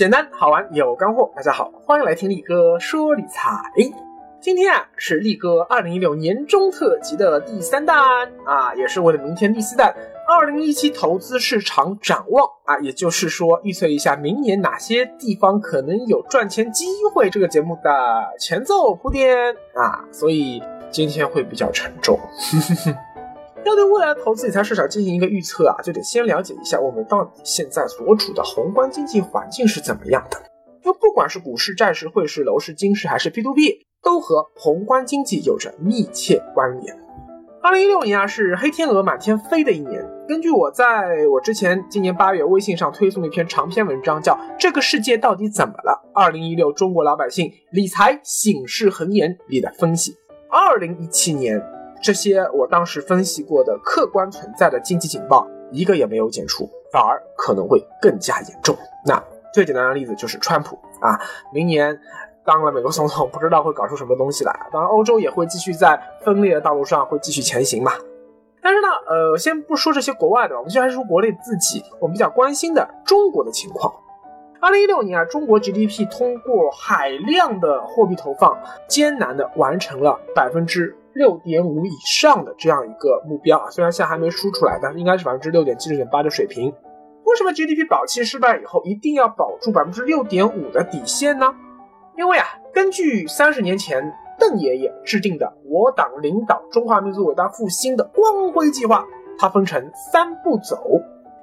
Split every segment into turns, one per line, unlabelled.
简单好玩有干货。大家好，欢迎来听力哥说理财。今天啊是力哥二零一六年中特辑的第三弹啊，也是为了明天第四弹二零一七投资市场展望啊，也就是说预测一下明年哪些地方可能有赚钱机会。这个节目的前奏铺垫啊，所以今天会比较沉重。要对未来投资理财市场进行一个预测啊，就得先了解一下我们到底现在所处的宏观经济环境是怎么样的。就不管是股市、债市、汇市、楼市、金市还是 P to P，都和宏观经济有着密切关联。二零一六年啊，是黑天鹅满天飞的一年。根据我在我之前今年八月微信上推送的一篇长篇文章，叫《这个世界到底怎么了？二零一六中国老百姓理财醒世恒言》里的分析。二零一七年。这些我当时分析过的客观存在的经济警报，一个也没有减除，反而可能会更加严重。那最简单的例子就是川普啊，明年当了美国总统，不知道会搞出什么东西来。当然，欧洲也会继续在分裂的道路上会继续前行嘛。但是呢，呃，先不说这些国外的，我们先来说国内自己，我们比较关心的中国的情况。二零一六年啊，中国 GDP 通过海量的货币投放，艰难的完成了百分之。六点五以上的这样一个目标啊，虽然现在还没输出来，但应该是百分之六点七、六点八的水平。为什么 GDP 保期失败以后一定要保住百分之六点五的底线呢？因为啊，根据三十年前邓爷爷制定的我党领导中华民族伟大复兴的光辉计划，它分成三步走。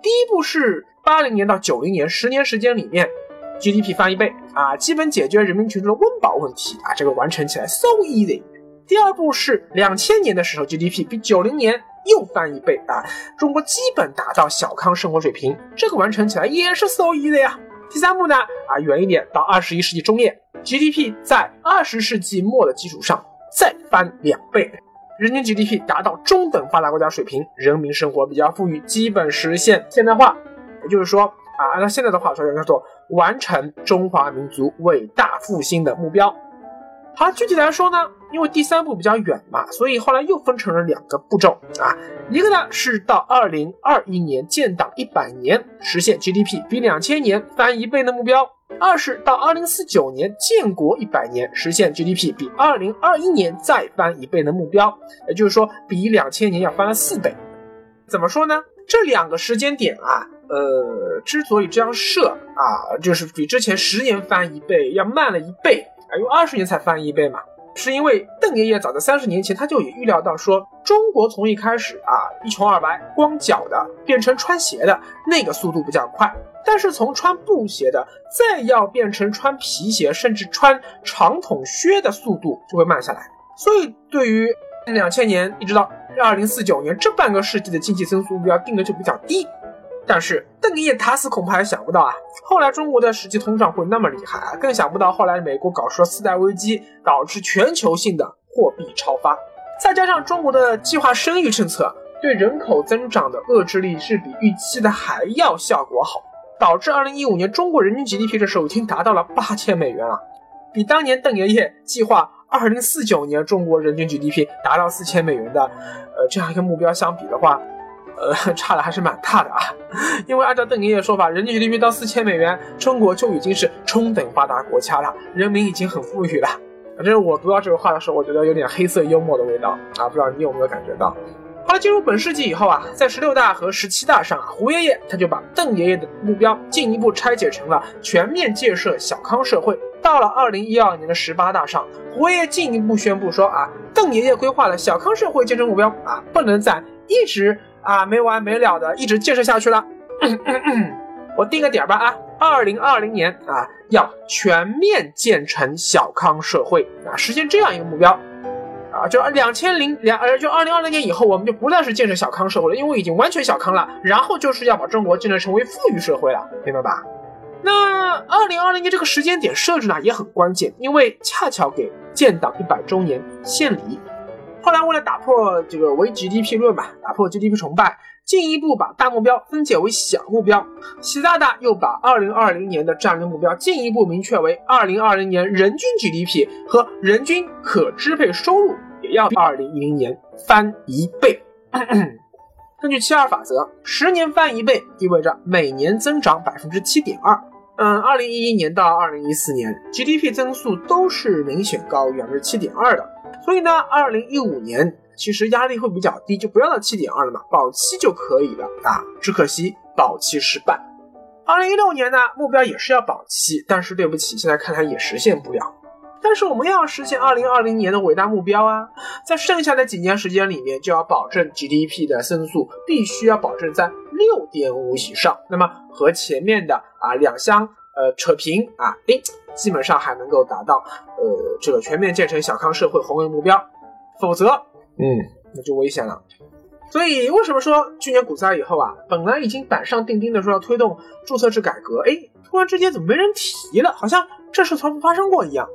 第一步是八零年到九零年十年时间里面，GDP 翻一倍啊，基本解决人民群众的温饱问题啊，这个完成起来 so easy。第二步是两千年的时候，GDP 比九零年又翻一倍啊，中国基本达到小康生活水平，这个完成起来也是 so easy 的呀。第三步呢，啊远一点，到二十一世纪中叶，GDP 在二十世纪末的基础上再翻两倍，人均 GDP 达到中等发达国家水平，人民生活比较富裕，基本实现现代化，也就是说啊，按照现在的话说，叫做完成中华民族伟大复兴的目标。好，具体来说呢，因为第三步比较远嘛，所以后来又分成了两个步骤啊。一个呢是到二零二一年建党一百年，实现 GDP 比两千年翻一倍的目标；二是到二零四九年建国一百年，实现 GDP 比二零二一年再翻一倍的目标。也就是说，比两千年要翻了四倍。怎么说呢？这两个时间点啊，呃，之所以这样设啊，就是比之前十年翻一倍要慢了一倍。啊，用二十年才翻一倍嘛，是因为邓爷爷早在三十年前他就已预料到说，中国从一开始啊一穷二白光脚的变成穿鞋的那个速度比较快，但是从穿布鞋的再要变成穿皮鞋甚至穿长筒靴的速度就会慢下来，所以对于两千年一直到二零四九年这半个世纪的经济增速目标定的就比较低。但是邓爷爷打死恐怕也想不到啊，后来中国的实际通胀会那么厉害啊，更想不到后来美国搞出了次贷危机，导致全球性的货币超发，再加上中国的计划生育政策对人口增长的遏制力是比预期的还要效果好，导致二零一五年中国人均 GDP 的时候已经达到了八千美元了，比当年邓爷爷计划二零四九年中国人均 GDP 达到四千美元的，呃这样一个目标相比的话。呃，差的还是蛮大的啊，因为按照邓爷爷说法，人均 GDP 到四千美元，中国就已经是中等发达国家了，人民已经很富裕了。反正我读到这个话的时候，我觉得有点黑色幽默的味道啊，不知道你有没有感觉到？好了，进入本世纪以后啊，在十六大和十七大上啊，胡爷爷他就把邓爷爷的目标进一步拆解成了全面建设小康社会。到了二零一二年的十八大上，胡爷爷进一步宣布说啊，邓爷爷规划的小康社会建设目标啊，不能再一直。啊，没完没了的一直建设下去了。我定个点儿吧啊，二零二零年啊，要全面建成小康社会啊，实现这样一个目标啊，就两千零两呃，就二零二零年以后，我们就不再是建设小康社会了，因为已经完全小康了。然后就是要把中国建设成为富裕社会了，明白吧？那二零二零年这个时间点设置呢也很关键，因为恰巧给建党一百周年献礼。后来为了打破这个唯 GDP 论嘛，打破 GDP 崇拜，进一步把大目标分解为小目标。习大大又把2020年的战略目标进一步明确为2020年人均 GDP 和人均可支配收入也要比2010年翻一倍。根据七二法则，十年翻一倍意味着每年增长百分之七点二。嗯，二零一一年到二零一四年 GDP 增速都是明显高于百分之七点二的，所以呢，二零一五年其实压力会比较低，就不要到七点二了嘛，保七就可以了啊。只可惜保七失败。二零一六年呢，目标也是要保七，但是对不起，现在看来也实现不了。但是我们要实现二零二零年的伟大目标啊，在剩下的几年时间里面，就要保证 GDP 的增速必须要保证在六点五以上。那么和前面的啊两相呃扯平啊，诶，基本上还能够达到呃这个全面建成小康社会宏伟目标。否则，嗯，那就危险了。所以为什么说去年股灾以后啊，本来已经板上钉钉的说要推动注册制改革，哎，突然之间怎么没人提了？好像这事从不发生过一样。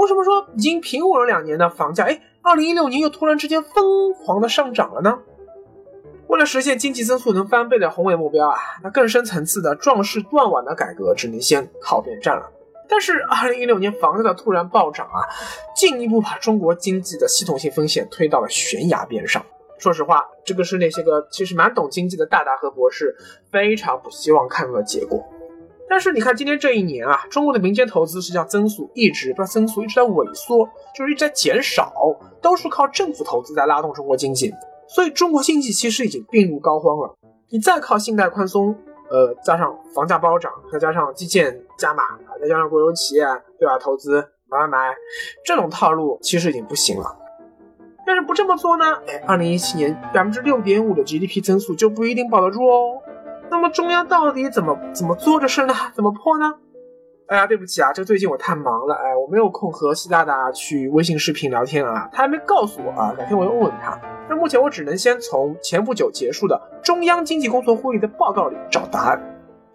为什么说已经平稳了两年的房价，哎，二零一六年又突然之间疯狂的上涨了呢？为了实现经济增速能翻倍的宏伟目标啊，那更深层次的壮士断腕的改革只能先靠边站了。但是二零一六年房价的突然暴涨啊，进一步把中国经济的系统性风险推到了悬崖边上。说实话，这个是那些个其实蛮懂经济的大大和博士非常不希望看到的结果。但是你看，今天这一年啊，中国的民间投资实际上增速一直不增速，一直在萎缩，就是一直在减少，都是靠政府投资在拉动中国经济。所以中国经济其实已经病入膏肓了。你再靠信贷宽松，呃，加上房价暴涨，再加上基建加码啊，再加上国有企业对吧投资买买买，这种套路其实已经不行了。但是不这么做呢？哎，二零一七年百分之六点五的 GDP 增速就不一定保得住哦。那么中央到底怎么怎么做这事呢？怎么破呢？哎呀，对不起啊，这最近我太忙了，哎，我没有空和习大大去微信视频聊天啊，他还没告诉我啊，改天我要问问他。那目前我只能先从前不久结束的中央经济工作会议的报告里找答案。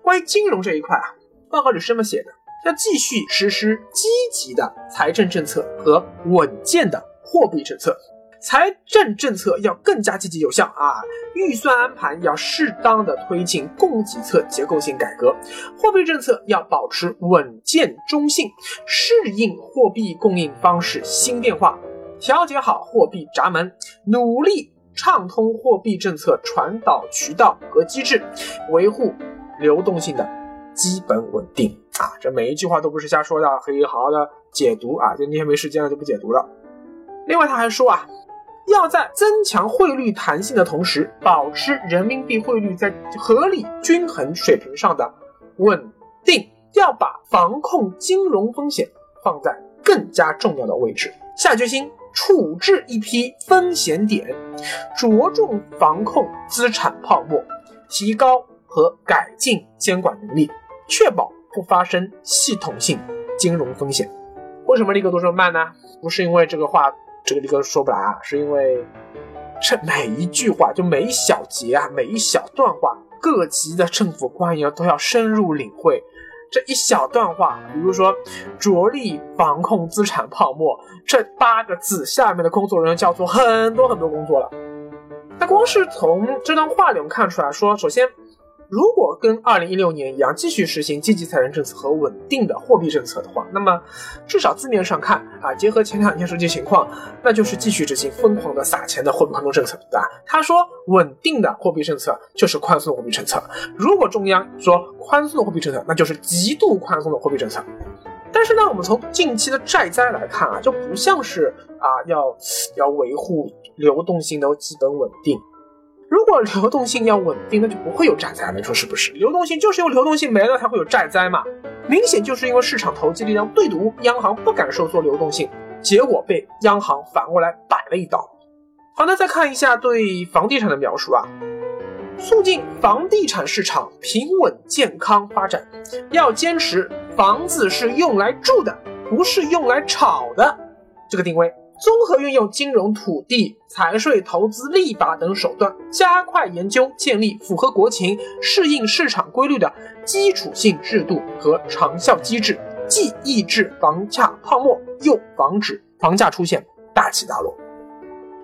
关于金融这一块啊，报告里是这么写的：要继续实施积极的财政政策和稳健的货币政策。财政政策要更加积极有效啊！预算安排要适当的推进供给侧结构性改革，货币政策要保持稳健中性，适应货币供应方式新变化，调节好货币闸门，努力畅通货币政策传导渠道和机制，维护流动性的基本稳定啊！这每一句话都不是瞎说的，可以好好的解读啊！就今天没时间了就不解读了。另外他还说啊。要在增强汇率弹性的同时，保持人民币汇率在合理均衡水平上的稳定。要把防控金融风险放在更加重要的位置，下决心处置一批风险点，着重防控资产泡沫，提高和改进监管能力，确保不发生系统性金融风险。为什么立刻都这么慢呢？不是因为这个话。这个这个说不来啊，是因为这每一句话，就每一小节啊，每一小段话，各级的政府官员都要深入领会。这一小段话，比如说着力防控资产泡沫这八个字，下面的工作人员叫做很多很多工作了。那光是从这段话里面看出来说，首先。如果跟二零一六年一样继续实行积极财政政策和稳定的货币政策的话，那么至少字面上看啊，结合前两天实际情况，那就是继续执行疯狂的撒钱的货币宽松政策，对吧？他说稳定的货币政策就是宽松的货币政策，如果中央说宽松的货币政策，那就是极度宽松的货币政策。但是呢，我们从近期的债灾来看啊，就不像是啊要要维护流动性的基本稳定。如果流动性要稳定，那就不会有债灾了。你说是不是？流动性就是因为流动性没了才会有债灾嘛？明显就是因为市场投机力量对赌，央行不敢收缩流动性，结果被央行反过来摆了一刀。好，那再看一下对房地产的描述啊，促进房地产市场平稳健康发展，要坚持房子是用来住的，不是用来炒的这个定位。综合运用金融、土地、财税、投资、立法等手段，加快研究建立符合国情、适应市场规律的基础性制度和长效机制，既抑制房价泡沫，又防止房价出现大起大落。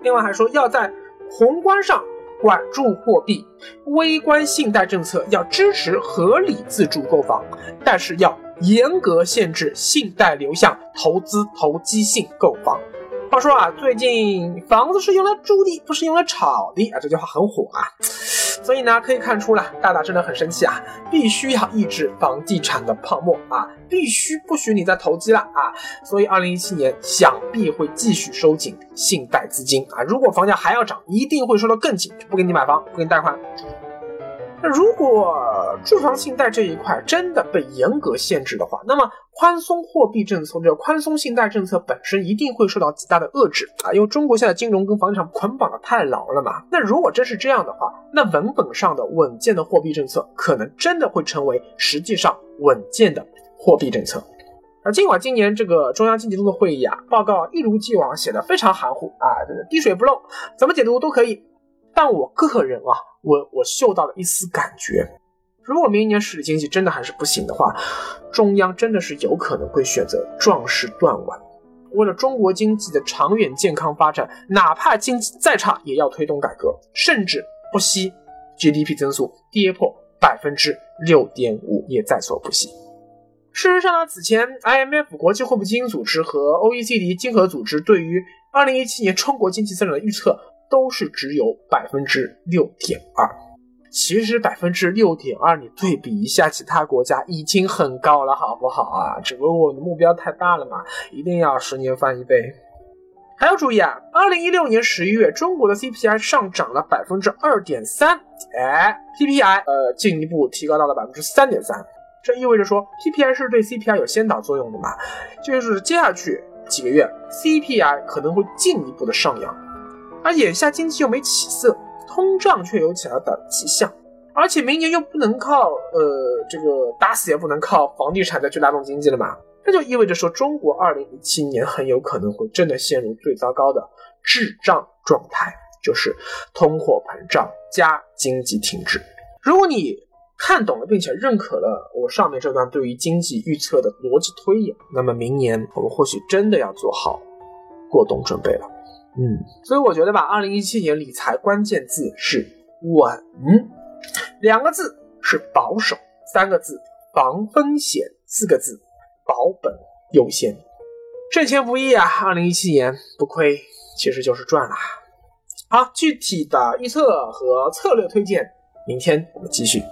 另外还说，要在宏观上管住货币，微观信贷政策要支持合理自住购房，但是要严格限制信贷流向投资投机性购房。话说啊，最近房子是用来住的，不是用来炒的啊！这句话很火啊。所以呢，可以看出了，大大真的很生气啊，必须要抑制房地产的泡沫啊，必须不许你再投机了啊。所以，二零一七年想必会继续收紧信贷资金啊。如果房价还要涨，一定会收得更紧，不给你买房，不给你贷款。那如果住房信贷这一块真的被严格限制的话，那么宽松货币政策、这个宽松信贷政策本身一定会受到极大的遏制啊，因为中国现在金融跟房地产捆绑的太牢了嘛。那如果真是这样的话，那文本上的稳健的货币政策可能真的会成为实际上稳健的货币政策。啊，尽管今年这个中央经济工作会议啊报告一如既往写的非常含糊啊，这个滴水不漏，怎么解读都可以。但我个人啊，我我嗅到了一丝感觉，如果明年实体经济真的还是不行的话，中央真的是有可能会选择壮士断腕，为了中国经济的长远健康发展，哪怕经济再差，也要推动改革，甚至不惜 GDP 增速跌破百分之六点五也在所不惜。事实上呢，此前 IMF 国际货币基金组织和 OECD 经合组织对于二零一七年中国经济增长的预测。都是只有百分之六点二，其实百分之六点二，你对比一下其他国家已经很高了，好不好啊？只不过我的目标太大了嘛，一定要十年翻一倍。还要注意啊，二零一六年十一月，中国的 CPI 上涨了百分之二点三，哎，PPI 呃进一步提高到了百分之三点三，这意味着说 PPI 是对 CPI 有先导作用的嘛？就是接下去几个月 CPI 可能会进一步的上扬。而眼下经济又没起色，通胀却有起来的迹象，而且明年又不能靠呃这个打死也不能靠房地产再去拉动经济了嘛？这就意味着说，中国二零一七年很有可能会真的陷入最糟糕的滞胀状态，就是通货膨胀加经济停滞。如果你看懂了并且认可了我上面这段对于经济预测的逻辑推演，那么明年我们或许真的要做好过冬准备了。嗯，所以我觉得吧，二零一七年理财关键字是稳，两个字是保守，三个字防风险，四个字保本优先。挣钱不易啊，二零一七年不亏其实就是赚了。好，具体的预测和策略推荐，明天我们继续。